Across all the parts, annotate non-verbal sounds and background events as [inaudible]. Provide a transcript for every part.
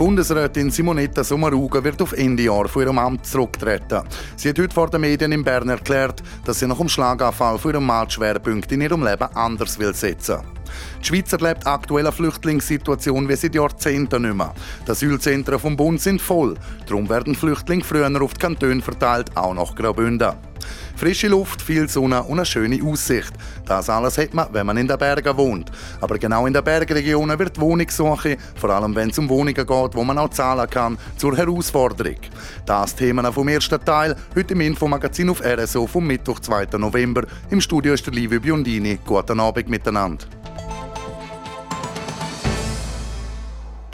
Bundesrätin Simonetta Sommaruga wird auf Ende Jahr von ihrem Amt zurücktreten. Sie hat heute vor den Medien in Bern erklärt, dass sie nach dem Schlaganfall für ihren Mann Schwerpunkt in ihrem Leben anders will setzen die Schweiz erlebt aktuell eine Flüchtlingssituation wie seit Jahrzehnten nicht mehr. Die Asylzentren vom Bund sind voll. Darum werden Flüchtlinge früher auf die Kantone verteilt, auch nach Graubünden. Frische Luft, viel Sonne und eine schöne Aussicht. Das alles hat man, wenn man in den Bergen wohnt. Aber genau in den Bergregionen wird die Wohnungssuche, vor allem wenn es um Wohnungen geht, wo man auch zahlen kann, zur Herausforderung. Das Thema vom ersten Teil, heute im Infomagazin auf RSO vom Mittwoch, 2. November. Im Studio ist der Livio Biondini. Guten Abend miteinander.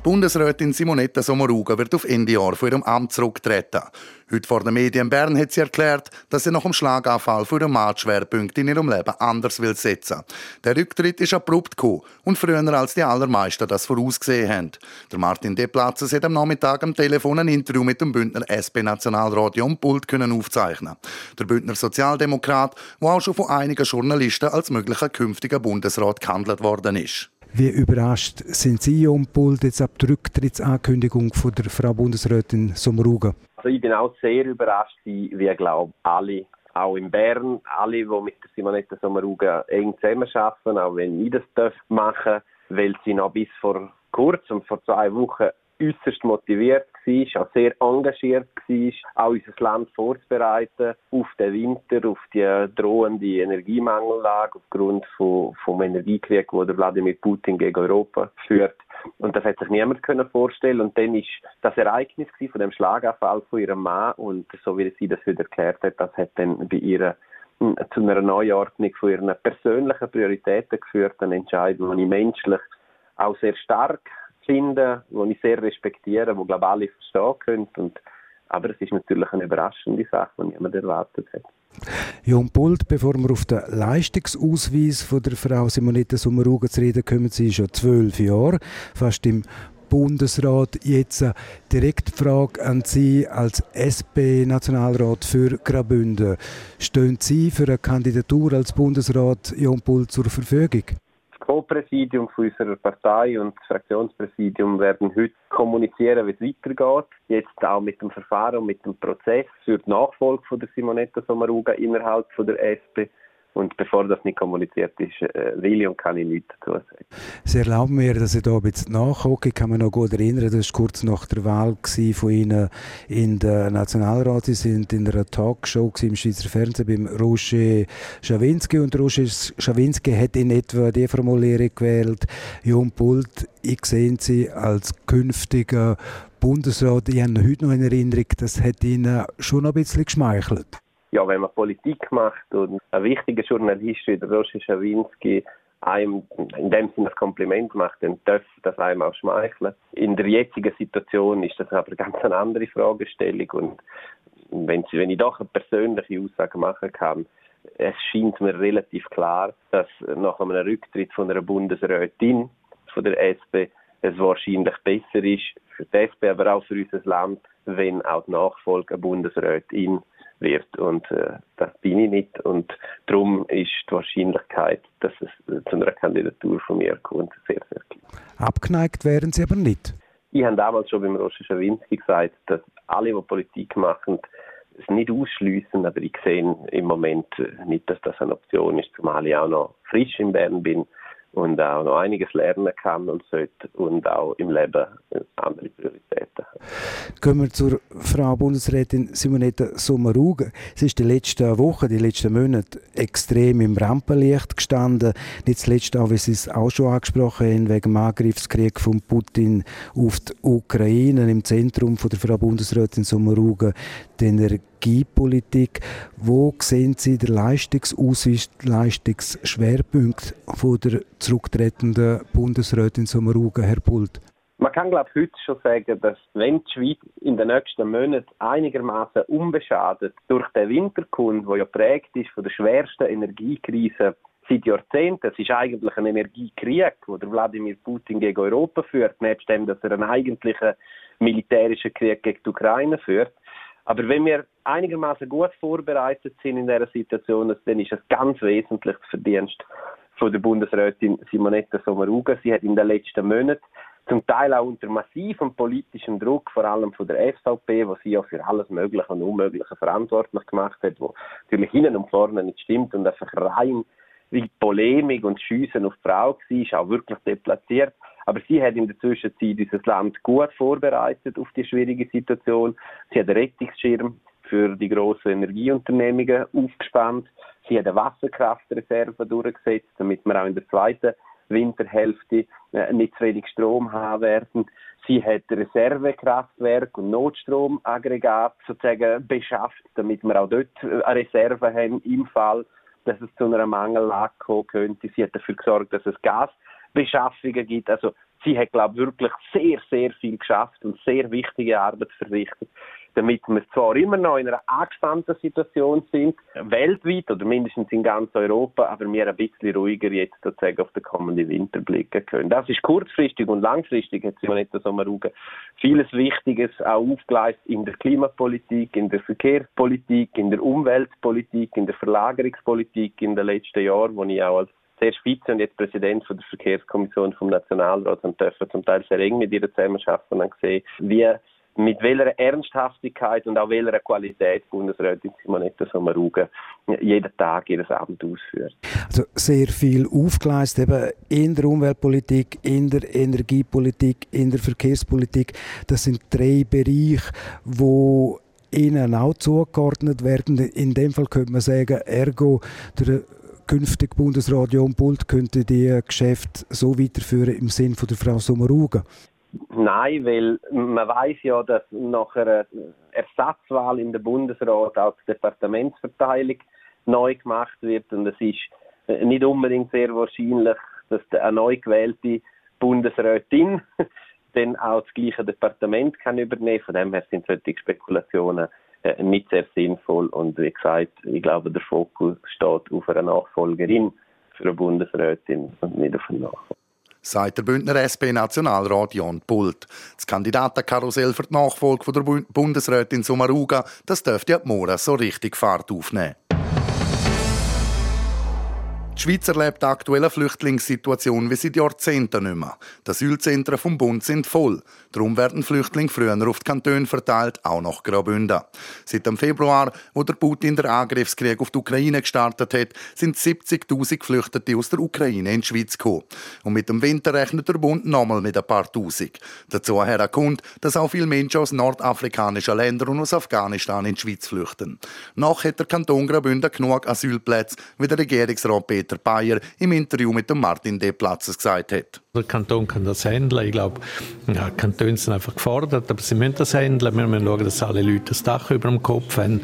Bundesrätin Simonetta Sommaruga wird auf Ende Jahr von ihrem Amt zurücktreten. Heute vor den Medien in Bern hat sie erklärt, dass sie nach dem Schlaganfall für ihren Mann Schwerpunkte in ihrem Leben anders will setzen. Der Rücktritt ist abrupt gekommen und früher als die allermeisten das vorausgesehen haben. Der Martin Deplatzes hat am Nachmittag am Telefon ein Interview mit dem Bündner SP-Nationalrat Jon Pult können aufzeichnen. Der Bündner Sozialdemokrat, der auch schon von einigen Journalisten als möglicher künftiger Bundesrat gehandelt worden ist. Wie überrascht sind Sie um Pult jetzt ab der Rücktrittsankündigung von der Frau Bundesrätin Sommaruga? Also ich bin auch sehr überrascht, wie glaube alle, auch in Bern, alle, die mit der Simonetta Sommaruga eng zusammenarbeiten, auch wenn ich das machen darf, weil sie noch bis vor kurzem, vor zwei Wochen, äußerst motiviert war, auch sehr engagiert war, auch unser Land vorzubereiten auf den Winter, auf die drohende Energiemangellage aufgrund von, vom Energiekrieg, den Wladimir Putin gegen Europa führt. Und das hat sich niemand können vorstellen. Und dann ist das Ereignis von dem Schlaganfall von ihrem Mann und so wie sie das wieder erklärt hat, das hat dann bei ihr hm, zu einer Neuordnung von ihren persönlichen Prioritäten geführt, eine Entscheidung, die ich menschlich auch sehr stark finde, die ich sehr respektiere, glaube alle verstehen können. Und, aber es ist natürlich eine überraschende Sache, die niemand erwartet hat. Jon Pult, bevor wir auf den Leistungsausweis von der Frau Simonetta Sommaruga zu reden kommen, sie ist schon zwölf Jahre, fast im Bundesrat. Jetzt eine direkte Frage an Sie als SP-Nationalrat für Graubünden. Stehen Sie für eine Kandidatur als Bundesrat Jon Pult zur Verfügung? Co-Präsidium unserer Partei und das Fraktionspräsidium werden heute kommunizieren, wie es weitergeht. Jetzt auch mit dem Verfahren mit dem Prozess für die Nachfolge von der Simonetta Sommaruga innerhalb von der SP. Und bevor das nicht kommuniziert ist, äh, will und kann ich nichts dazu sagen. Sie erlauben mir, dass ich da ein bisschen nachgucke. Ich kann mich noch gut erinnern, das war kurz nach der Wahl von Ihnen in der Nationalrat. Sie sind in einer Talkshow im Schweizer Fernsehen beim Roger Schawinski. Und Roger Schawinski hat in etwa die Formulierung gewählt, Jon Pult, ich sehe Sie als künftiger Bundesrat. Ich habe heute noch in Erinnerung, das hat Ihnen schon ein bisschen geschmeichelt ja, wenn man Politik macht und ein wichtiger Journalist wie der Roger Schawinski einem in dem Sinne das Kompliment macht, dann darf das einem auch schmeicheln. In der jetzigen Situation ist das aber ganz eine andere Fragestellung und wenn, Sie, wenn ich doch eine persönliche Aussage machen kann, es scheint mir relativ klar, dass nach einem Rücktritt von einer Bundesrätin von der SP es wahrscheinlich besser ist für die SP, aber auch für unser Land, wenn auch die Nachfolge Bundesrätin wird. Und äh, das bin ich nicht. Und darum ist die Wahrscheinlichkeit, dass es zu einer Kandidatur von mir kommt, sehr, sehr klein. Abgeneigt wären Sie aber nicht? Ich habe damals schon beim Roger Schawinski gesagt, dass alle, die Politik machen, es nicht ausschließen, aber ich sehe im Moment nicht, dass das eine Option ist, zumal ich auch noch frisch in Bern bin und auch noch einiges lernen kann und sollte und auch im Leben andere Prioritäten. Kommen wir zur Frau Bundesrätin Simonetta Sommaruga. Sie ist die letzten Wochen, die letzten Monate extrem im Rampenlicht gestanden. Nicht zuletzt auch, wie Sie es auch schon angesprochen haben, wegen dem Angriffskrieg von Putin auf die Ukraine. Im Zentrum von der Frau Bundesrätin Sommaruga den Energiepolitik. Wo sehen Sie den Leistungsausweis, Leistungsschwerpunkt von der zurücktretenden Bundesrätin Sommaruga, Herr Pult? Man kann, glaube ich, heute schon sagen, dass wenn die Schweiz in den nächsten Monaten einigermaßen unbeschadet durch den Winter kommt, der ja prägt ist von der schwersten Energiekrise seit Jahrzehnten. Es ist eigentlich ein Energiekrieg, den Wladimir Putin gegen Europa führt, nebst dem, dass er einen eigentlichen militärischen Krieg gegen die Ukraine führt. Aber wenn wir einigermaßen gut vorbereitet sind in dieser Situation, dann ist es ganz wesentlich das Verdienst von der Bundesrätin Simonetta Sommaruga. Sie hat in den letzten Monaten zum Teil auch unter massivem politischem Druck, vor allem von der SVP, wo sie ja für alles Mögliche und Unmögliche verantwortlich gemacht hat, wo natürlich hinten und vorne nicht stimmt und einfach rein wie Polemik und Schiessen auf die Frau war, ist auch wirklich deplatziert. Aber sie hat in der Zwischenzeit dieses Land gut vorbereitet auf die schwierige Situation. Sie hat einen Rettungsschirm für die grossen Energieunternehmungen aufgespannt. Sie hat eine Wasserkraftreserve durchgesetzt, damit wir auch in der zweiten Winterhälfte äh, nicht zu wenig Strom haben werden. Sie hat Reservekraftwerk und Notstromaggregat sozusagen beschafft, damit wir auch dort eine Reserve haben im Fall, dass es zu einer Mangellage kommen könnte. Sie hat dafür gesorgt, dass es Gasbeschaffungen gibt. Also sie hat, glaube ich, wirklich sehr, sehr viel geschafft und sehr wichtige Arbeit verrichtet damit wir zwar immer noch in einer angespannten Situation sind, weltweit oder mindestens in ganz Europa, aber wir ein bisschen ruhiger jetzt sozusagen auf den kommenden Winter blicken können. Das ist kurzfristig und langfristig, hat Simonetta Sommaruga vieles Wichtiges auch aufgeleistet in der Klimapolitik, in der Verkehrspolitik, in der Umweltpolitik, in der Verlagerungspolitik in den letzten Jahren, wo ich auch als sehr Spitze und jetzt Präsident von der Verkehrskommission vom Nationalrat und dürfen zum Teil sehr eng mit ihr zusammenarbeiten und gesehen, wie mit welcher Ernsthaftigkeit und auch welcher Qualität Bundesrätin Simonetta Sommaruga jeden Tag ihr Amt ausführt. Also sehr viel aufgeleistet, eben in der Umweltpolitik, in der Energiepolitik, in der Verkehrspolitik. Das sind drei Bereiche, wo ihnen auch zugeordnet werden. In dem Fall könnte man sagen, ergo der künftige Bundesrat John Bult könnte die Geschäfte so weiterführen im Sinn von der Frau Sommaruga. Nein, weil man weiß ja, dass nach einer Ersatzwahl in der Bundesrat auch die Departementsverteilung neu gemacht wird. Und es ist nicht unbedingt sehr wahrscheinlich, dass eine neu gewählte Bundesrätin [laughs] dann auch das gleiche Departement kann übernehmen. Von dem her sind solche Spekulationen äh, nicht sehr sinnvoll. Und wie gesagt, ich glaube, der Fokus steht auf einer Nachfolgerin für eine Bundesrätin und nicht auf einen Nachfolger sagt der Bündner SP-Nationalrat Jan Pult. Das Kandidatenkarussell für die Nachfolge der Bundesrätin Sommaruga, das dürfte ja morgen so richtig Fahrt aufnehmen. Die Schweiz erlebt aktuell eine Flüchtlingssituation wie seit Jahrzehnten nicht mehr. Die Asylzentren vom Bund sind voll. Darum werden Flüchtlinge früher auf die Kantone verteilt, auch nach Graubünden. Seit dem Februar, wo der Putin den Angriffskrieg auf die Ukraine gestartet hat, sind 70.000 Geflüchtete aus der Ukraine in die Schweiz gekommen. Und mit dem Winter rechnet der Bund nochmal mit ein paar Tausend. Dazu kommt, dass auch viele Menschen aus nordafrikanischen Ländern und aus Afghanistan in die Schweiz flüchten. Noch hat der Kanton Graubünden genug Asylplätze, wie der Regierungsrat Peter Peter Bayer im Interview mit dem Martin D. Platzes gesagt hat. Der Kanton kann das handeln. Ich glaube, ja, Kantone sind einfach gefordert, aber sie müssen das handeln. Wir müssen schauen, dass alle Leute das Dach über dem Kopf haben,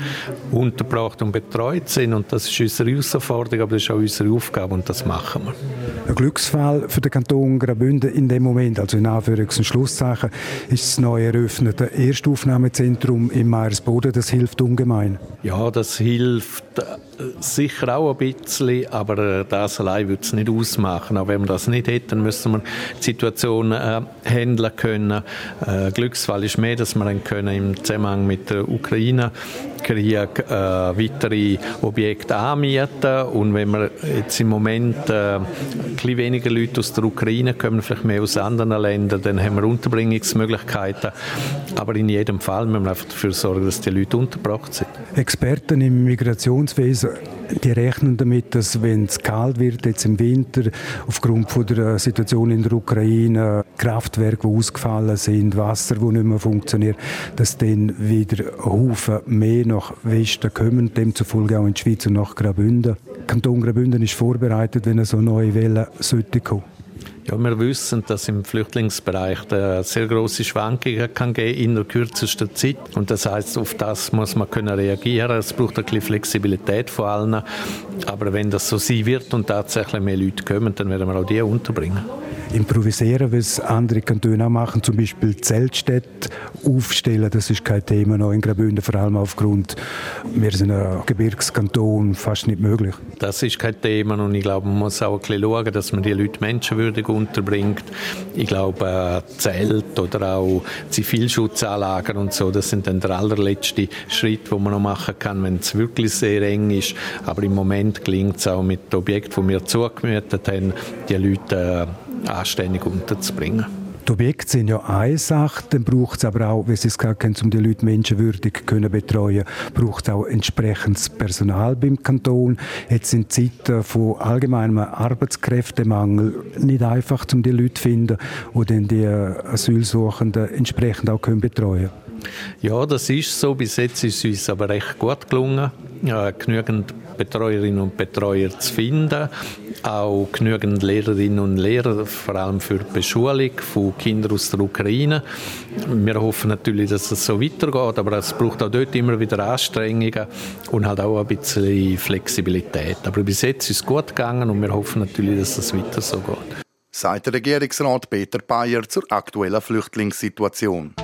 untergebracht und betreut sind. Und das ist unsere Herausforderung, aber das ist auch unsere Aufgabe und das machen wir. Ein Glücksfall für den Kanton Graubünden in dem Moment, also in Anführungs- und Schlusszeichen, ist das neu eröffnete Erstaufnahmezentrum in Meiersboden. Das hilft ungemein. Ja, das hilft äh, sicher auch ein bisschen, aber äh, das allein würde es nicht ausmachen. Auch wenn wir das nicht hätten, müssen wir Situation äh, handeln können. Äh, Glücksfall ist mehr, dass wir können im Zusammenhang mit der Ukraine Krieg äh, weitere Objekte anmieten und wenn wir jetzt im Moment äh, ein bisschen weniger Leute aus der Ukraine kommen, vielleicht mehr aus anderen Ländern, dann haben wir Unterbringungsmöglichkeiten. Aber in jedem Fall müssen wir einfach dafür sorgen, dass die Leute untergebracht sind. Experten im Migrationswesen die rechnen damit, dass wenn es kalt wird, jetzt im Winter, aufgrund von der Situation in der Ukraine, Kraftwerke, die ausgefallen sind, Wasser, das nicht mehr funktioniert, dass dann wieder Haufen mehr nach Westen kommen, demzufolge auch in die Schweiz und nach Graubünden. Kanton Graubünden ist vorbereitet, wenn eine so neue Welle sollte kommen. Ja, wir wissen, dass im Flüchtlingsbereich sehr große Schwankungen kann geben in der kürzesten Zeit. Und das heißt, auf das muss man können reagieren. Es braucht ein bisschen Flexibilität vor allem. Aber wenn das so sein wird und tatsächlich mehr Leute kommen, dann werden wir auch die unterbringen. Improvisieren, es andere Kantone auch machen, zum Beispiel Zeltstädte aufstellen. Das ist kein Thema noch in Graubünden, vor allem aufgrund, wir sind ein Gebirgskanton, fast nicht möglich. Das ist kein Thema und ich glaube, man muss auch ein bisschen schauen, dass man die Leute menschenwürdig unterbringt. Ich glaube, Zelt oder auch Zivilschutzanlagen und so, das sind dann der allerletzte Schritt, den man noch machen kann, wenn es wirklich sehr eng ist. Aber im Moment gelingt es auch mit Objekten, die wir zugemietet haben, die Leute äh, anständig unterzubringen. Die Objekte sind ja eine Sache, dann braucht es aber auch, wie Sie es gerade kennen, um die Leute menschenwürdig können betreuen, braucht es auch entsprechendes Personal beim Kanton. Jetzt sind Zeiten von allgemeinem Arbeitskräftemangel nicht einfach, um die Leute zu finden, die dann die Asylsuchenden entsprechend auch können betreuen können. Ja, das ist so. Bis jetzt ist es uns aber recht gut gelungen, genügend Betreuerinnen und Betreuer zu finden, auch genügend Lehrerinnen und Lehrer, vor allem für die Beschulung von Kindern aus der Ukraine. Wir hoffen natürlich, dass es so weitergeht, aber es braucht auch dort immer wieder Anstrengungen und halt auch ein bisschen Flexibilität. Aber bis jetzt ist es gut gegangen und wir hoffen natürlich, dass es weiter so geht. Sagt der Regierungsrat Peter Bayer zur aktuellen Flüchtlingssituation.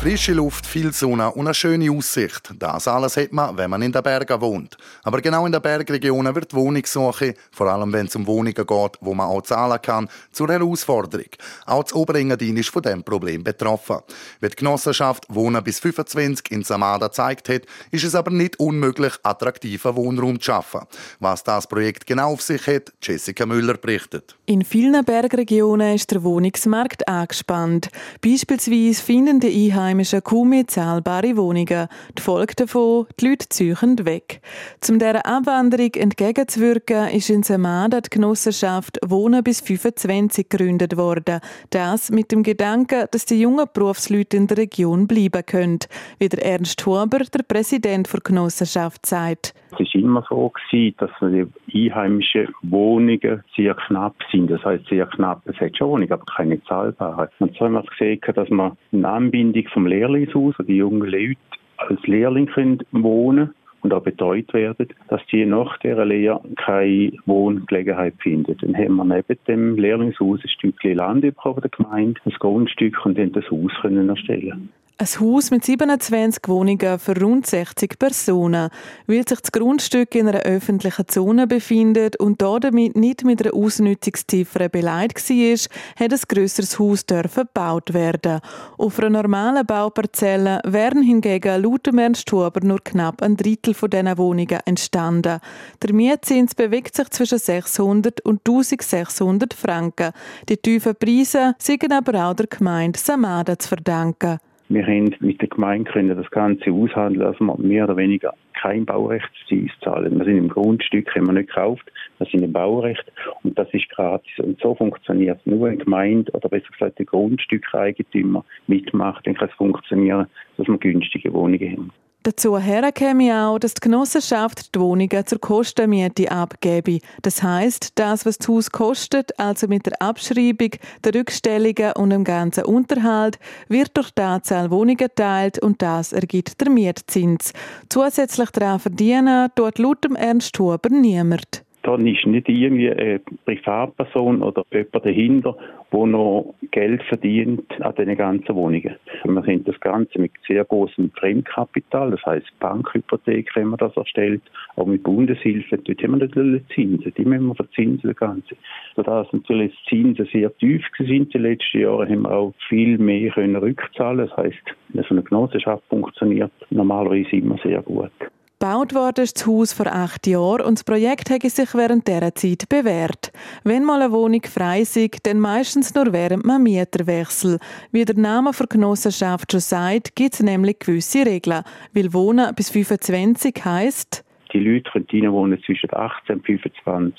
Frische Luft, viel Sonne und eine schöne Aussicht. Das alles hat man, wenn man in den Bergen wohnt. Aber genau in den Bergregionen wird die Wohnungssuche, vor allem wenn es um Wohnungen geht, wo man auch zahlen kann, zur Herausforderung. Auch das Oberengadin ist von diesem Problem betroffen. Wie die Genossenschaft Wohnen bis 25 in Samada gezeigt hat, ist es aber nicht unmöglich, attraktiven Wohnraum zu schaffen. Was das Projekt genau auf sich hat, Jessica Müller berichtet. In vielen Bergregionen ist der Wohnungsmarkt angespannt. Beispielsweise finden die Einheimischen Einheimischen kaum mehr zahlbare Wohnungen. Die Folge davon, die Leute ziehen weg. Um dieser Abwanderung entgegenzuwirken, ist in Samada die Genossenschaft Wohnen bis 25 gegründet worden. Das mit dem Gedanken, dass die jungen Berufsleute in der Region bleiben können, wie der Ernst Huber, der Präsident der Genossenschaft, sagt. Es war immer so, dass die einheimischen Wohnungen sehr knapp sind. Das heißt sehr knapp, es hat schon Wohnungen, aber keine zahlbare. Und so haben wir gesehen, dass man eine Anbindung vom Lehrlingshaus, wo die jungen Leute als Lehrling können wohnen und auch betreut werden, dass die nach dieser Lehre keine Wohngelegenheit finden. Dann haben wir neben dem Lehrlingshaus ein Stückchen Land bekommen, der Gemeinde, ein Grundstück und dann das Haus können erstellen ein Haus mit 27 Wohnungen für rund 60 Personen. Weil sich das Grundstück in einer öffentlichen Zone befindet und damit nicht mit einer Ausnutzungsziffer beleidigt war, hat ein grösseres Haus gebaut werden. Auf einer normalen Bauparzelle wären hingegen laut Ernst Huber nur knapp ein Drittel von diesen Wohnungen entstanden. Der Mietzins bewegt sich zwischen 600 und 1600 Franken. Die tiefen Preise sind aber auch der Gemeinde Samada zu verdanken. Wir haben mit der Gemeinde können das Ganze aushandeln, dass wir mehr oder weniger kein Baurechtszins zahlen. Wir sind im Grundstück, haben wir nicht gekauft, wir sind im Baurecht und das ist gratis. Und so funktioniert es. Nur eine Gemeinde oder besser gesagt der Grundstückeigentümer mitmacht, dann kann es funktionieren, dass wir günstige Wohnungen haben. Dazu käme auch, dass die Genossenschaft die Wohnungen zur Kostenmiete abgebe. Das heißt, das, was das Haus kostet, also mit der Abschreibung, der Rückstellungen und dem ganzen Unterhalt, wird durch die Anzahl Wohnungen geteilt und das ergibt der Mietzins. Zusätzlich daran verdienen tut laut Ernst Huber niemand. Da ist nicht irgendwie eine Privatperson oder jemand dahinter, der noch Geld verdient an diesen ganzen Wohnungen. Wir sind das Ganze mit sehr großem Fremdkapital, das heißt Bankhypothek, wenn man das erstellt, auch mit Bundeshilfe, dort haben wir natürlich Zinsen, die müssen wir verzinsen, das Ganze. Sodass natürlich die Zinsen sehr tief sind die letzten Jahre, haben wir auch viel mehr können rückzahlen. Das heißt, so eine Genossenschaft funktioniert normalerweise immer sehr gut. Gebaut wurde das Haus vor acht Jahren und das Projekt hat sich während dieser Zeit bewährt. Wenn mal eine Wohnung frei ist, dann meistens nur während einem Mieterwechsel. Wie der Name der Genossenschaft schon sagt, gibt es nämlich gewisse Regeln. Weil Wohnen bis 25 heisst, die Leute können wohnen zwischen 18 und 25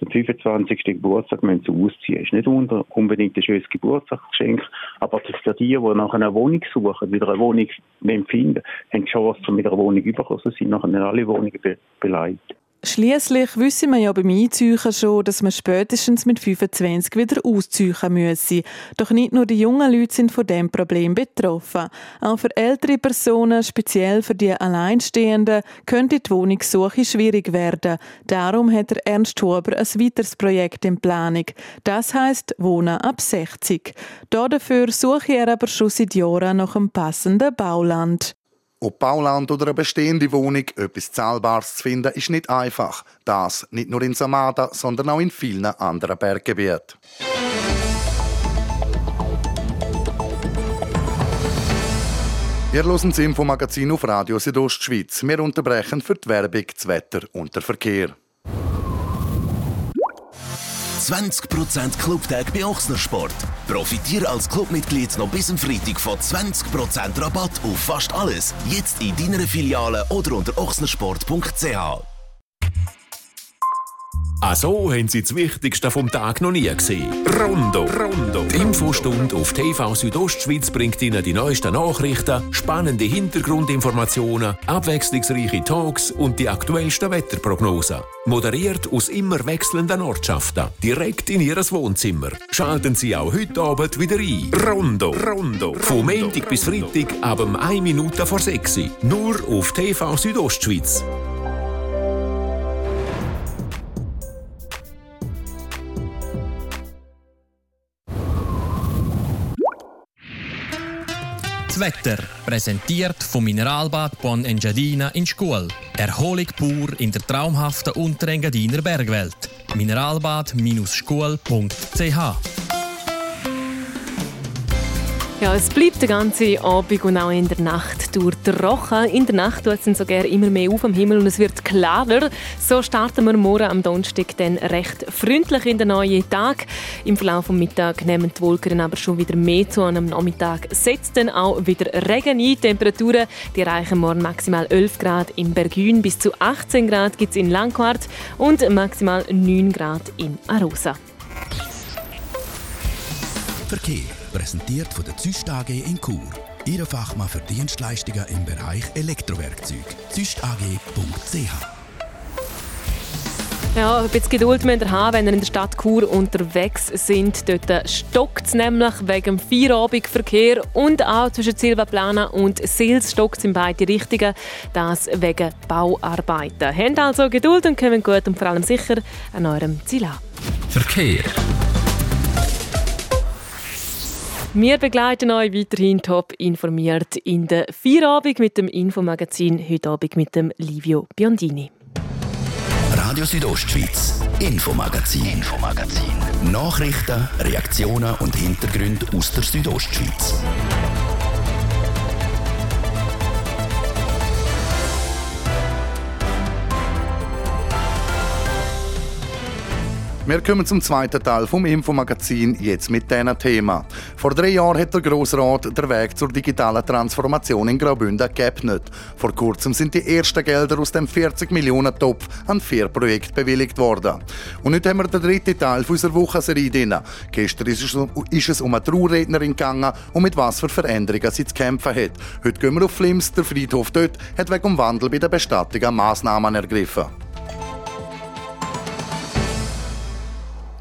zum 25. Geburtstag müssen sie ausziehen. Ist nicht unbedingt ein schönes Geburtstagsgeschenk, aber für die, die nach einer Wohnung suchen, wieder eine Wohnung finden, haben die Chance, mit einer Wohnung überkommen zu sein, nachher alle Wohnungen be beleidigt. Schließlich wissen wir ja beim Einziehen schon, dass man spätestens mit 25 wieder ausziehen müsse. Doch nicht nur die jungen Leute sind von dem Problem betroffen. Auch für ältere Personen, speziell für die Alleinstehenden, könnte die Wohnungssuche schwierig werden. Darum hat Ernst Huber ein weiteres Projekt in Planung. Das heißt Wohnen ab 60. Dafür suche er aber schon seit Jahren nach einem passenden Bauland. Ob Bauland oder eine bestehende Wohnung etwas Zahlbares zu finden, ist nicht einfach. Das nicht nur in Samada, sondern auch in vielen anderen Berggebieten. Wir hören das Infomagazin auf Radio Südostschweiz. Wir unterbrechen für die Werbung, das Wetter und den Verkehr. 20% Clubtag bei Ochsnersport. Profitiere als Clubmitglied noch bis zum Freitag von 20% Rabatt auf fast alles. Jetzt in deiner Filiale oder unter ochsnersport.ch. Also haben Sie das Wichtigste vom Tag noch nie gesehen. Rondo. Rondo. Die Infostunde auf TV Südostschweiz bringt Ihnen die neuesten Nachrichten, spannende Hintergrundinformationen, abwechslungsreiche Talks und die aktuellsten Wetterprognosen. Moderiert aus immer wechselnden Ortschaften, direkt in Ihres Wohnzimmer. Schalten Sie auch heute Abend wieder ein. Rondo. Rondo. Vom Montag bis Freitag ab 1 Minute vor 6 Nur auf TV Südostschweiz. Wetter, präsentiert vom Mineralbad Bon Engadina in Schkuhl. Erholung pur in der traumhaften Unterengadiner Bergwelt. Mineralbad-schkuhl.ch ja, es bleibt den ganzen Abend und auch in der Nacht durch trocken. In der Nacht tut es sogar immer mehr auf am Himmel und es wird klarer. So starten wir morgen am Donnerstag dann recht freundlich in den neuen Tag. Im Verlauf des Mittags nehmen die Wolken aber schon wieder mehr zu. Am Nachmittag setzt dann auch wieder Regen ein. Temperaturen die erreichen morgen maximal 11 Grad in Bergün, bis zu 18 Grad gibt es in Langquart und maximal 9 Grad in Arosa. Verkehr präsentiert von der Züst AG in Chur. Ihre Fachmann für Dienstleistungen im Bereich Elektrowerkzeug. züstag.ch ja, ein bisschen Geduld müsst ihr haben, wenn ihr in der Stadt Chur unterwegs sind. Dort stockt es nämlich wegen dem Feierabendverkehr und auch zwischen Silvaplana und Sils stockt es in beide Richtungen. Das wegen Bauarbeiten. Habt also Geduld und kommen gut und vor allem sicher an eurem Ziel an. Verkehr. Wir begleiten euch weiterhin top informiert in der Feierabend mit dem Infomagazin, heute Abend mit dem Livio Biondini. Radio Südostschweiz, Infomagazin, Infomagazin. Nachrichten, Reaktionen und Hintergründe aus der Südostschweiz. Wir kommen zum zweiten Teil vom Infomagazin jetzt mit diesem Thema. Vor drei Jahren hat der Grossrat den Weg zur digitalen Transformation in Graubünden geebnet. Vor kurzem sind die ersten Gelder aus dem 40 Millionen Topf an vier Projekte bewilligt worden. Und heute haben wir den dritten Teil unserer Wochenserie drin. Gestern ist es, ist es um eine Traurednerin gegangen und mit was für Veränderungen sie zu kämpfen hat. Heute gehen wir auf Flims. Der Friedhof dort hat wegen dem Wandel bei der Bestattung Maßnahmen ergriffen.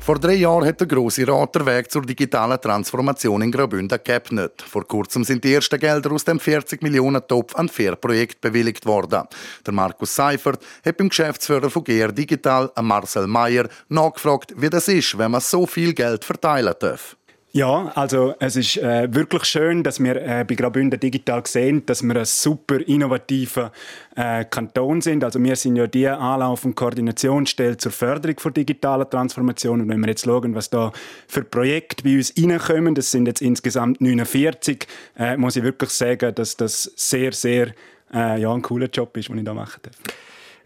Vor drei Jahren hat der Grosse Rat den Weg zur digitalen Transformation in Graubünden geebnet. Vor kurzem sind die ersten Gelder aus dem 40 Millionen Topf an vier Projekte bewilligt worden. Der Markus Seifert hat beim Geschäftsführer von GR Digital, Marcel Mayer, nachgefragt, wie das ist, wenn man so viel Geld verteilen darf. Ja, also es ist äh, wirklich schön, dass wir äh, bei Graubünden digital sehen, dass wir ein super innovativer äh, Kanton sind. Also wir sind ja die Anlauf- und Koordinationsstelle zur Förderung von digitaler Transformation. Und wenn wir jetzt schauen, was da für Projekte bei uns reinkommen, das sind jetzt insgesamt 49, äh, muss ich wirklich sagen, dass das sehr, sehr äh, ja, ein cooler Job ist, den ich da machen darf.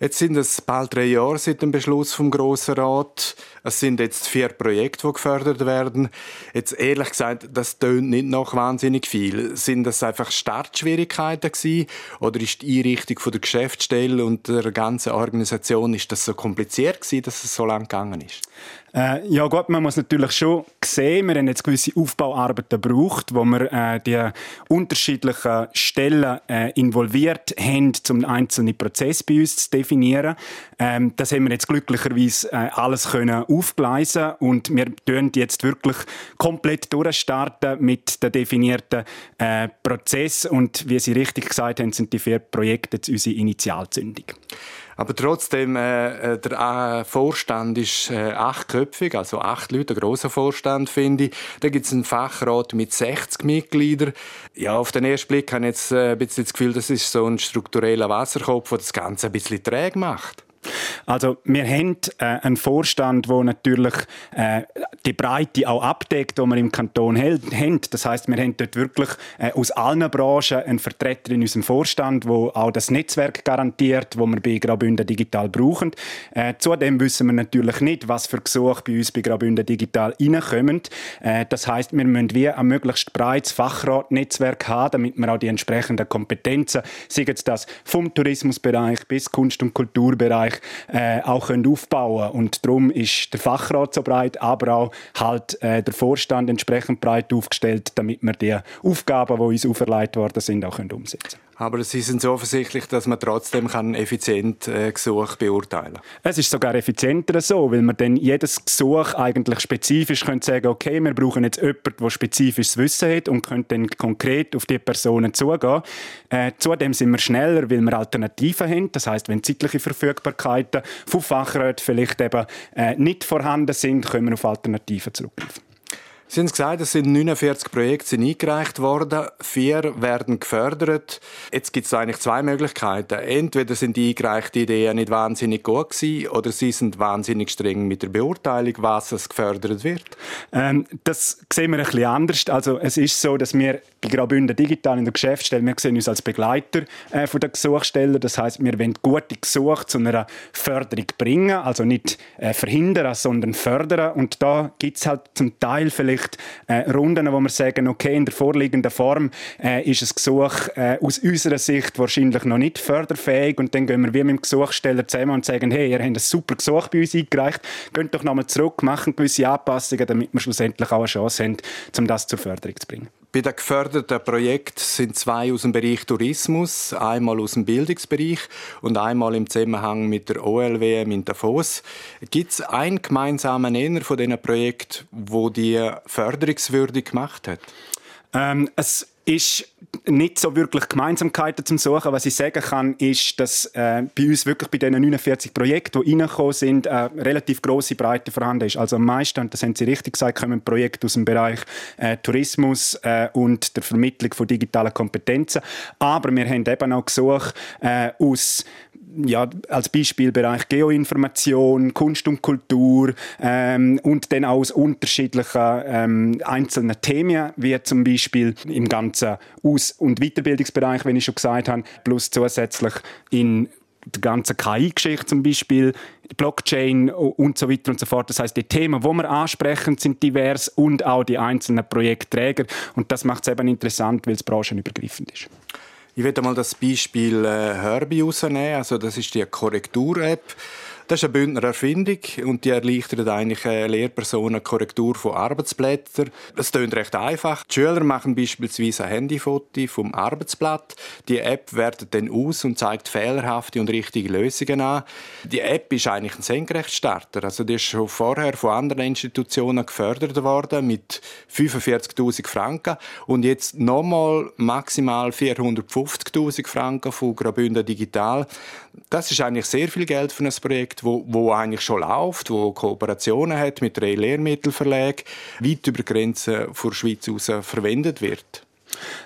Jetzt sind es bald drei Jahre seit dem Beschluss vom Grossen Rat. Es sind jetzt vier Projekte, die gefördert werden. Jetzt ehrlich gesagt, das tönt nicht noch wahnsinnig viel. Sind das einfach Startschwierigkeiten gewesen? Oder ist die Einrichtung der Geschäftsstelle und der ganzen Organisation ist das so kompliziert gewesen, dass es so lang gegangen ist? Äh, ja gut, man muss natürlich schon sehen, wir haben jetzt gewisse Aufbauarbeiten gebraucht, wo wir äh, die unterschiedlichen Stellen äh, involviert haben, um einzelne Prozesse bei uns zu definieren. Ähm, das haben wir jetzt glücklicherweise äh, alles können aufgleisen und wir tun jetzt wirklich komplett durchstarten mit der definierten äh, Prozess und wie Sie richtig gesagt haben, sind die vier Projekte jetzt unsere Initialzündung. Aber trotzdem, äh, äh der äh, Vorstand ist äh, achtköpfig, also acht Leute, ein grosser Vorstand, finde ich. Da gibt es einen Fachrat mit 60 Mitgliedern. Ja, auf den ersten Blick habe ich jetzt äh, ein bisschen das Gefühl, das ist so ein struktureller Wasserkopf, der das Ganze ein bisschen träge macht. Also wir haben äh, einen Vorstand, der natürlich äh, die Breite auch abdeckt, die wir im Kanton haben. Das heißt, wir haben dort wirklich äh, aus allen Branchen einen Vertreter in unserem Vorstand, wo auch das Netzwerk garantiert, wo wir bei Graubünden Digital brauchen. Äh, zudem wissen wir natürlich nicht, was für Gesuche bei uns bei Graubünden Digital reinkommen. Äh, das heißt, wir müssen wie ein möglichst breites Fachratnetzwerk haben, damit wir auch die entsprechenden Kompetenzen, sei es das vom Tourismusbereich bis Kunst- und Kulturbereich, äh, auch können aufbauen Und darum ist der Fachrat so breit, aber auch halt äh, der Vorstand entsprechend breit aufgestellt, damit wir die Aufgaben, die uns auferlegt worden sind, auch können umsetzen können. Aber Sie sind so offensichtlich, dass man trotzdem effizient äh, Gesuch beurteilen kann. Es ist sogar effizienter so, weil man dann jedes Gesuch eigentlich spezifisch können sagen okay, wir brauchen jetzt jemanden, der spezifisches Wissen hat und können dann konkret auf die Personen zugehen. Äh, zudem sind wir schneller, weil wir Alternativen haben. Das heißt, wenn zeitliche Verfügbarkeiten von Fachräten vielleicht eben äh, nicht vorhanden sind, können wir auf Alternativen zurückgreifen. Sie haben gesagt, es sind 49 Projekte sind eingereicht worden, vier werden gefördert. Jetzt gibt es eigentlich zwei Möglichkeiten. Entweder sind die eingereichten Ideen nicht wahnsinnig gut gewesen, oder sie sind wahnsinnig streng mit der Beurteilung, was es gefördert wird. Ähm, das sehen wir ein bisschen anders. Also es ist so, dass wir bei Graubünden Digital in der Geschäftsstelle, wir sehen uns als Begleiter äh, von der Gesuchsteller. Das heißt, wir wollen gute Gesuche zu einer Förderung bringen, also nicht äh, verhindern, sondern fördern. Und da gibt es halt zum Teil vielleicht vielleicht äh, Runden, wo wir sagen, okay, in der vorliegenden Form äh, ist ein Gesuch äh, aus unserer Sicht wahrscheinlich noch nicht förderfähig und dann gehen wir wie mit dem Gesuchsteller zusammen und sagen, hey, ihr habt ein super Gesuch bei uns eingereicht, geht doch nochmal zurück, machen gewisse Anpassungen, damit wir schlussendlich auch eine Chance haben, um das zur Förderung zu bringen. Bei den geförderten Projekten sind zwei aus dem Bereich Tourismus, einmal aus dem Bildungsbereich und einmal im Zusammenhang mit der OLWM in Davos. Gibt es einen gemeinsamen Nenner von diesen Projekten, wo die förderungswürdig gemacht hat? Ähm, es ist nicht so wirklich Gemeinsamkeiten zum Suchen. Was ich sagen kann, ist, dass äh, bei uns wirklich bei diesen 49 Projekten, die reingekommen sind, eine relativ große Breite vorhanden ist. Also am meisten, und das haben Sie richtig gesagt, kommen Projekte aus dem Bereich äh, Tourismus äh, und der Vermittlung von digitalen Kompetenzen. Aber wir haben eben auch Gesuche äh, aus ja, als Beispiel Bereich Geoinformation, Kunst und Kultur ähm, und dann aus unterschiedlichen ähm, einzelnen Themen, wie zum Beispiel im ganzen Aus- und Weiterbildungsbereich, wenn ich schon gesagt habe, plus zusätzlich in der ganzen KI-Geschichte zum Beispiel, Blockchain und so weiter und so fort. Das heißt, die Themen, die wir ansprechen, sind divers und auch die einzelnen Projektträger. Und das macht es eben interessant, weil es branchenübergreifend ist. Ich werde mal das Beispiel äh, Herbie rausnehmen. Also das ist die Korrektur-App. Das ist eine Bündner Erfindung und die erleichtert eigentlich äh, Lehrpersonen Korrektur von Arbeitsblättern. Das klingt recht einfach. Die Schüler machen beispielsweise ein Handyfoto vom Arbeitsblatt. Die App wertet dann aus und zeigt fehlerhafte und richtige Lösungen an. Die App ist eigentlich ein Senkrechtstarter. Also die ist schon vorher von anderen Institutionen gefördert worden mit 45.000 Franken und jetzt nochmal maximal 450.000 Franken von Graubünden Digital. Das ist eigentlich sehr viel Geld für ein Projekt Wo, wo eigentlich schon läuft, wo Kooperationen hat mit drei Lehrmittelverlagen, weit über Grenzen der Schweiz hinaus verwendet wird.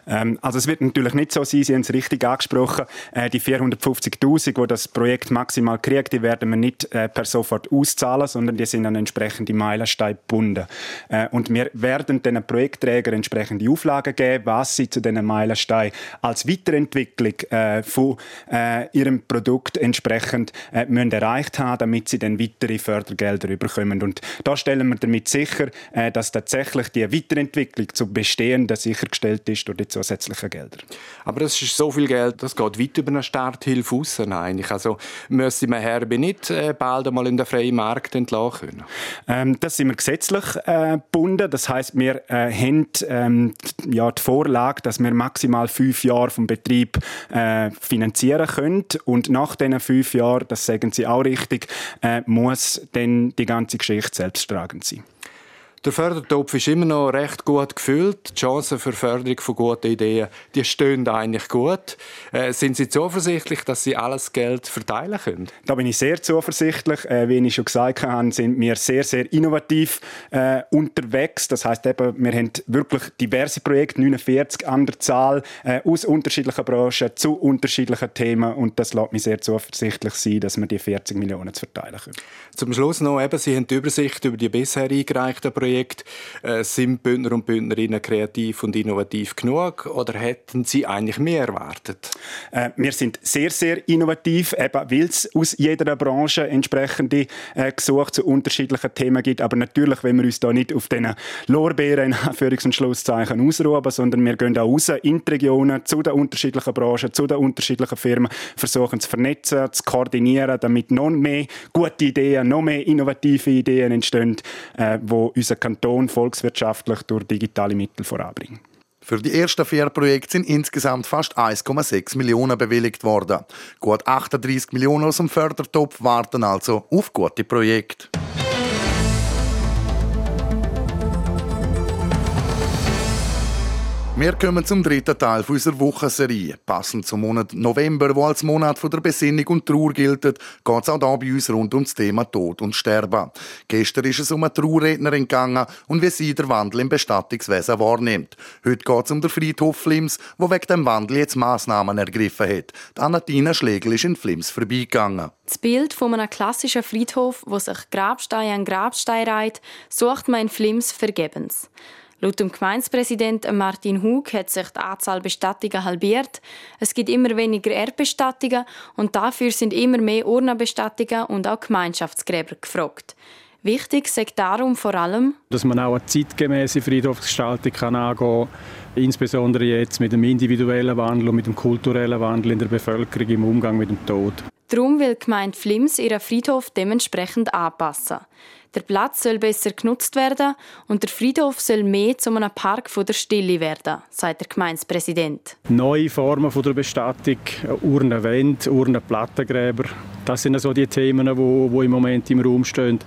Ähm, also es wird natürlich nicht so sein, Sie haben es richtig angesprochen, äh, die 450'000, die das Projekt maximal kriegt, die werden wir nicht äh, per sofort auszahlen, sondern die sind an entsprechende Meilensteine gebunden. Äh, und wir werden den Projektträgern entsprechende Auflagen geben, was sie zu diesen Meilensteinen als Weiterentwicklung äh, von äh, ihrem Produkt entsprechend äh, müssen erreicht haben, damit sie dann weitere Fördergelder bekommen. Und da stellen wir damit sicher, dass tatsächlich die Weiterentwicklung zu bestehenden sichergestellt ist ist durch die zusätzlichen Gelder. Aber es ist so viel Geld, das geht weit über eine Starthilfe raus eigentlich. Also müsste man Herbe nicht äh, bald einmal in den freien Markt entlassen können? Ähm, das sind wir gesetzlich äh, gebunden. Das heißt, wir äh, haben ähm, ja, die Vorlage, dass wir maximal fünf Jahre vom Betrieb äh, finanzieren können. Und nach diesen fünf Jahren, das sagen Sie auch richtig, äh, muss dann die ganze Geschichte selbsttragend sein. Der Fördertopf ist immer noch recht gut gefüllt. Die Chancen für Förderung von guten Ideen, die stehen eigentlich gut. Äh, sind Sie zuversichtlich, dass Sie alles Geld verteilen können? Da bin ich sehr zuversichtlich. Äh, wie ich schon gesagt habe, sind wir sehr, sehr innovativ äh, unterwegs. Das heißt eben, wir haben wirklich diverse Projekte, 49 an der Zahl, aus unterschiedlichen Branchen zu unterschiedlichen Themen. Und das lässt mich sehr zuversichtlich sein, dass wir die 40 Millionen zu verteilen können. Zum Schluss noch, eben, Sie haben die Übersicht über die bisher eingereichten Projekte Projekt. Äh, sind Bündner und Bündnerinnen kreativ und innovativ genug oder hätten Sie eigentlich mehr erwartet? Äh, wir sind sehr, sehr innovativ, eben weil es aus jeder Branche entsprechende äh, Gesuche zu unterschiedlichen Themen gibt. Aber natürlich, wenn wir uns da nicht auf diesen Lorbeeren in Anführungs- und Schlusszeichen ausruhen, sondern wir gehen auch raus in die Regionen, zu den unterschiedlichen Branchen, zu den unterschiedlichen Firmen, versuchen zu vernetzen, zu koordinieren, damit noch mehr gute Ideen, noch mehr innovative Ideen entstehen, äh, wo unser Kanton volkswirtschaftlich durch digitale Mittel voranbringen. Für die ersten vier Projekte sind insgesamt fast 1,6 Millionen bewilligt worden. Gut 38 Millionen aus dem Fördertopf warten also auf gute Projekte. Wir kommen zum dritten Teil unserer Wochenserie. Passend zum Monat November, wo als Monat der Besinnung und Trauer gilt, geht es auch hier bei uns rund um das Thema Tod und Sterben. Gestern ist es um eine Trauerrednerin gegangen und wie sie den Wandel im Bestattungswesen wahrnimmt. Heute geht es um den Friedhof Flims, wo wegen dem Wandel jetzt Massnahmen ergriffen hat. Die Anatina Schlegel ist in Flims vorbeigegangen. Das Bild von einem klassischen Friedhof, wo sich Grabstein an Grabstein reiht, sucht man in Flims vergebens. Laut dem Gemeindepräsident Martin Hug hat sich die Anzahl Bestattungen halbiert. Es gibt immer weniger Erdbestattungen und dafür sind immer mehr Urnenbestattungen und auch Gemeinschaftsgräber gefragt. Wichtig sagt darum vor allem, dass man auch eine zeitgemäße Friedhofsgestaltung kann angehen kann, insbesondere jetzt mit dem individuellen Wandel und mit dem kulturellen Wandel in der Bevölkerung im Umgang mit dem Tod. Darum will die Gemeinde Flims ihren Friedhof dementsprechend anpassen. Der Platz soll besser genutzt werden und der Friedhof soll mehr zu einem Park von der Stille werden, sagt der Gemeindepräsident. Neue Formen von der Bestattung, Urnenwände, Urnenplattengräber, das sind so die Themen, die wo im Moment im Raum stehen.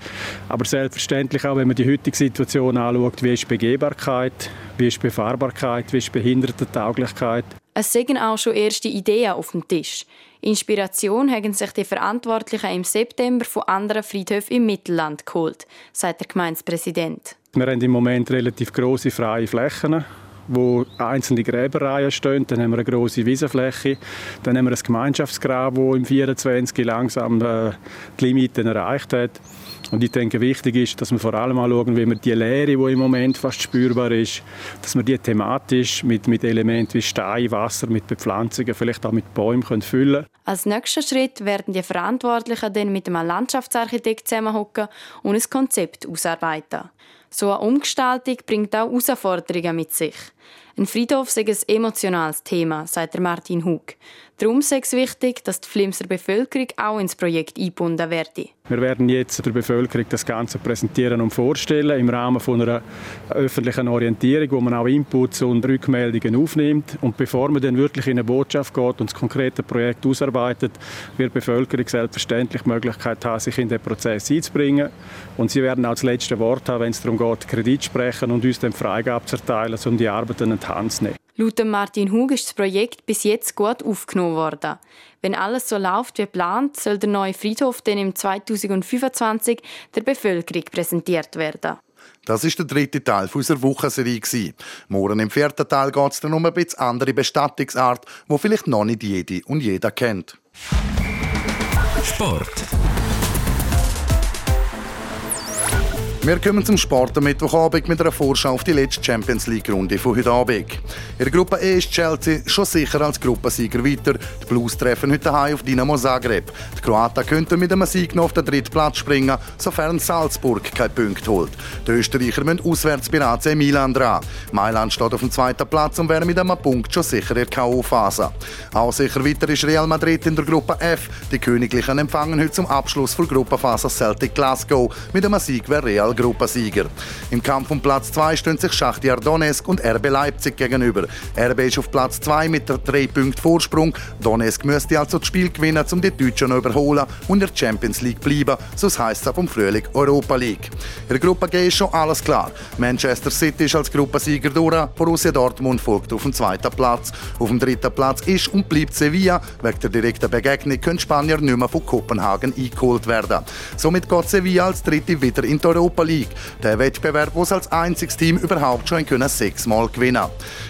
Aber selbstverständlich auch, wenn man die heutige Situation anschaut, wie ist Begehbarkeit, wie ist Befahrbarkeit, wie ist Behindertentauglichkeit. Es sind auch schon erste Ideen auf dem Tisch. Inspiration haben sich die Verantwortlichen im September von anderen Friedhöfen im Mittelland geholt, sagt der Gemeindepräsident. Wir haben im Moment relativ große freie Flächen wo einzelne Gräberreihen stehen. Dann haben wir eine große Wiesenfläche. Dann haben wir ein Gemeinschaftsgrab, das im 24 langsam äh, die Limiten erreicht hat. Und ich denke, wichtig ist, dass wir vor allem anschauen, wie wir die Leere, die im Moment fast spürbar ist, dass wir die thematisch mit, mit Elementen wie Stein, Wasser, mit Bepflanzungen, vielleicht auch mit Bäumen können füllen Als nächster Schritt werden die Verantwortlichen dann mit einem Landschaftsarchitekt zusammenhocken und ein Konzept ausarbeiten. So eine Umgestaltung bringt auch Herausforderungen mit sich. Ein Friedhof sei ein emotionales Thema, sagt Martin Hug. Darum sei es wichtig, dass die Flimser Bevölkerung auch ins Projekt eingebunden werde. Wir werden jetzt der Bevölkerung das Ganze präsentieren und vorstellen im Rahmen von einer öffentlichen Orientierung, wo man auch Inputs und Rückmeldungen aufnimmt. Und bevor man dann wirklich in eine Botschaft geht und das konkrete Projekt ausarbeitet, wird die Bevölkerung selbstverständlich die Möglichkeit haben, sich in den Prozess einzubringen. Und sie werden auch das letzte Wort haben, wenn es darum geht, Kredit sprechen und uns dann Freigabe zu erteilen, um die Arbeiten in die Hand zu nehmen. Laut Martin Hug ist das Projekt bis jetzt gut aufgenommen worden. Wenn alles so läuft wie geplant, soll der neue Friedhof dann im 2025 der Bevölkerung präsentiert werden. Das ist der dritte Teil unserer Wochenserie. Morgen im vierten Teil geht es dann um eine bisschen andere Bestattungsart, wo vielleicht noch nicht jede und jeder kennt. Sport. Wir kommen zum Sport am Mittwochabend mit einer Vorschau auf die letzte Champions League-Runde von heute Abend. In der Gruppe E ist Chelsea schon sicher als Gruppensieger weiter. Die Blues treffen heute heim auf Dinamo Zagreb. Die Kroaten könnten mit einem Sieg noch auf den dritten Platz springen, sofern Salzburg keinen Punkt holt. Die Österreicher müssen auswärts bei AC Milan dran. Mailand steht auf dem zweiten Platz und wäre mit einem Punkt schon sicher in der K.O.-Phase. Auch sicher weiter ist Real Madrid in der Gruppe F. Die Königlichen empfangen heute zum Abschluss der Gruppenphase Celtic Glasgow. Mit einem Sieg wäre Real Gruppensieger. Im Kampf um Platz 2 stehen sich Schachtiar Donetsk und RB Leipzig gegenüber. RB ist auf Platz 2 mit der 3 Punkten Vorsprung. Donetsk müsste also das Spiel gewinnen, um die Deutschen noch überholen und in der Champions League bleiben. So heisst es vom Frühling Europa League. In der Gruppe G ist schon alles klar. Manchester City ist als Gruppensieger durch. Borussia Dortmund folgt auf dem zweiten Platz. Auf dem dritten Platz ist und bleibt Sevilla. Wegen der direkten Begegnung können Spanier nicht mehr von Kopenhagen eingeholt werden. Somit geht Sevilla als Dritte wieder in die Europa Europa League. Der Wettbewerb, wo es als einziges Team überhaupt schon können sechsmal gewinnen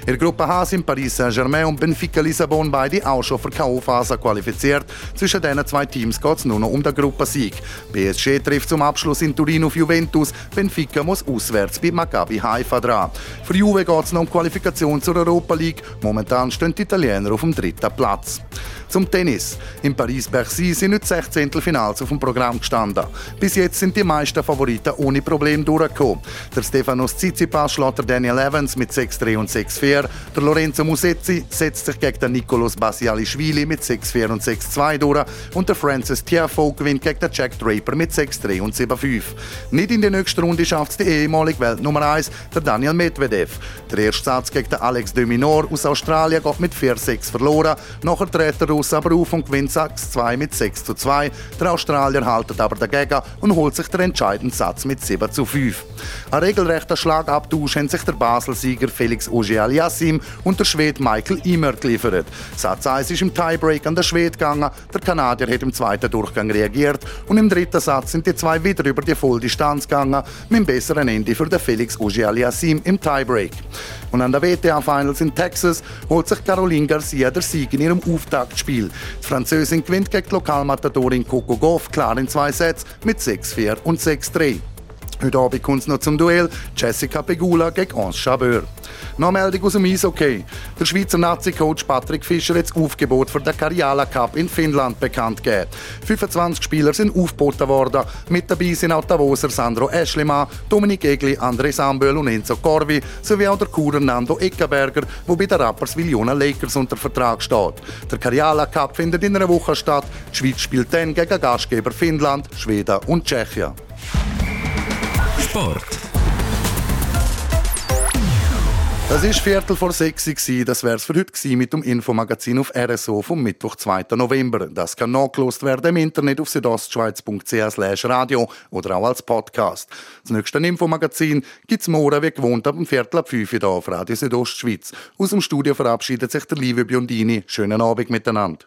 In Gruppe H sind Paris Saint-Germain und Benfica Lissabon beide auch schon für K.O.-Phase qualifiziert. Zwischen diesen zwei Teams geht es nur noch um den Gruppensieg. PSG trifft zum Abschluss in Turin auf Juventus. Benfica muss auswärts bei Maccabi Haifa dran. Für Juve geht es noch um Qualifikation zur Europa League. Momentan stehen die Italiener auf dem dritten Platz. Zum Tennis. In Paris-Bercy sind nicht 16. Finals auf dem Programm gestanden. Bis jetzt sind die meisten Favoriten ohne Problem durchgekommen. Der Stefanos Tsitsipas schlägt Daniel Evans mit 6-3 und 6-4. Der Lorenzo Musetti setzt sich gegen den Nicolas Basialischwili mit 6-4 und 6-2 durch. Und der Francis Tiafoe gewinnt gegen den Jack Draper mit 6-3 und 7-5. Nicht in der nächsten Runde schafft es die ehemalige Welt Nummer 1, der Daniel Medvedev. Der erste Satz gegen den Alex de Minor aus Australien geht mit 4-6 verloren. Nachher dreht der Russ aber auf und gewinnt 6-2 mit 6 zu 2. Der Australier haltet aber dagegen und holt sich den entscheidenden Satz mit 7 zu 5. Ein regelrechter Schlagabtausch haben sich der Basel-Sieger Felix Auger-Aliassime und der Schwede Michael Immer geliefert. Satz 1 ist im Tiebreak an der Schwede gegangen, der Kanadier hat im zweiten Durchgang reagiert und im dritten Satz sind die zwei wieder über die Volldistanz gegangen, mit einem besseren Ende für den Felix Auger-Aliassime im Tiebreak. Und an der WTA Finals in Texas holt sich Caroline Garcia der Sieg in ihrem Auftaktspiel. Die Französin gewinnt gegen Lokalmatadorin Coco Goff klar in zwei Sätzen mit 6-4 und 6-3. Heute Abend kommt es noch zum Duell Jessica Pegula gegen Anse Chabeur. Noch Meldung aus dem Eishockey. Der Schweizer Nazi-Coach Patrick Fischer hat das Aufgebot für den Karjala Cup in Finnland bekannt gegeben. 25 Spieler sind aufgeboten worden. Mit dabei sind auch Davoser Sandro Eschlimann, Dominik Egli, André Samböl und Enzo Corvi sowie auch der Kurer Nando Eckerberger, der bei den Rappers Villona Lakers unter Vertrag steht. Der Karjala Cup findet in einer Woche statt. Die Schweiz spielt dann gegen Gastgeber Finnland, Schweden und Tschechien. Sport. Das war Viertel vor sechs. Das wäre es für heute mit dem Infomagazin auf RSO vom Mittwoch, 2. November. Das kann nachgelost werden im Internet auf südostschweiz.ch radio oder auch als Podcast. Das nächste Infomagazin gibt es morgen wie gewohnt ab dem Viertel ab 5 Uhr auf Radio Südostschweiz. Aus dem Studio verabschiedet sich der liebe Biondini. Schönen Abend miteinander.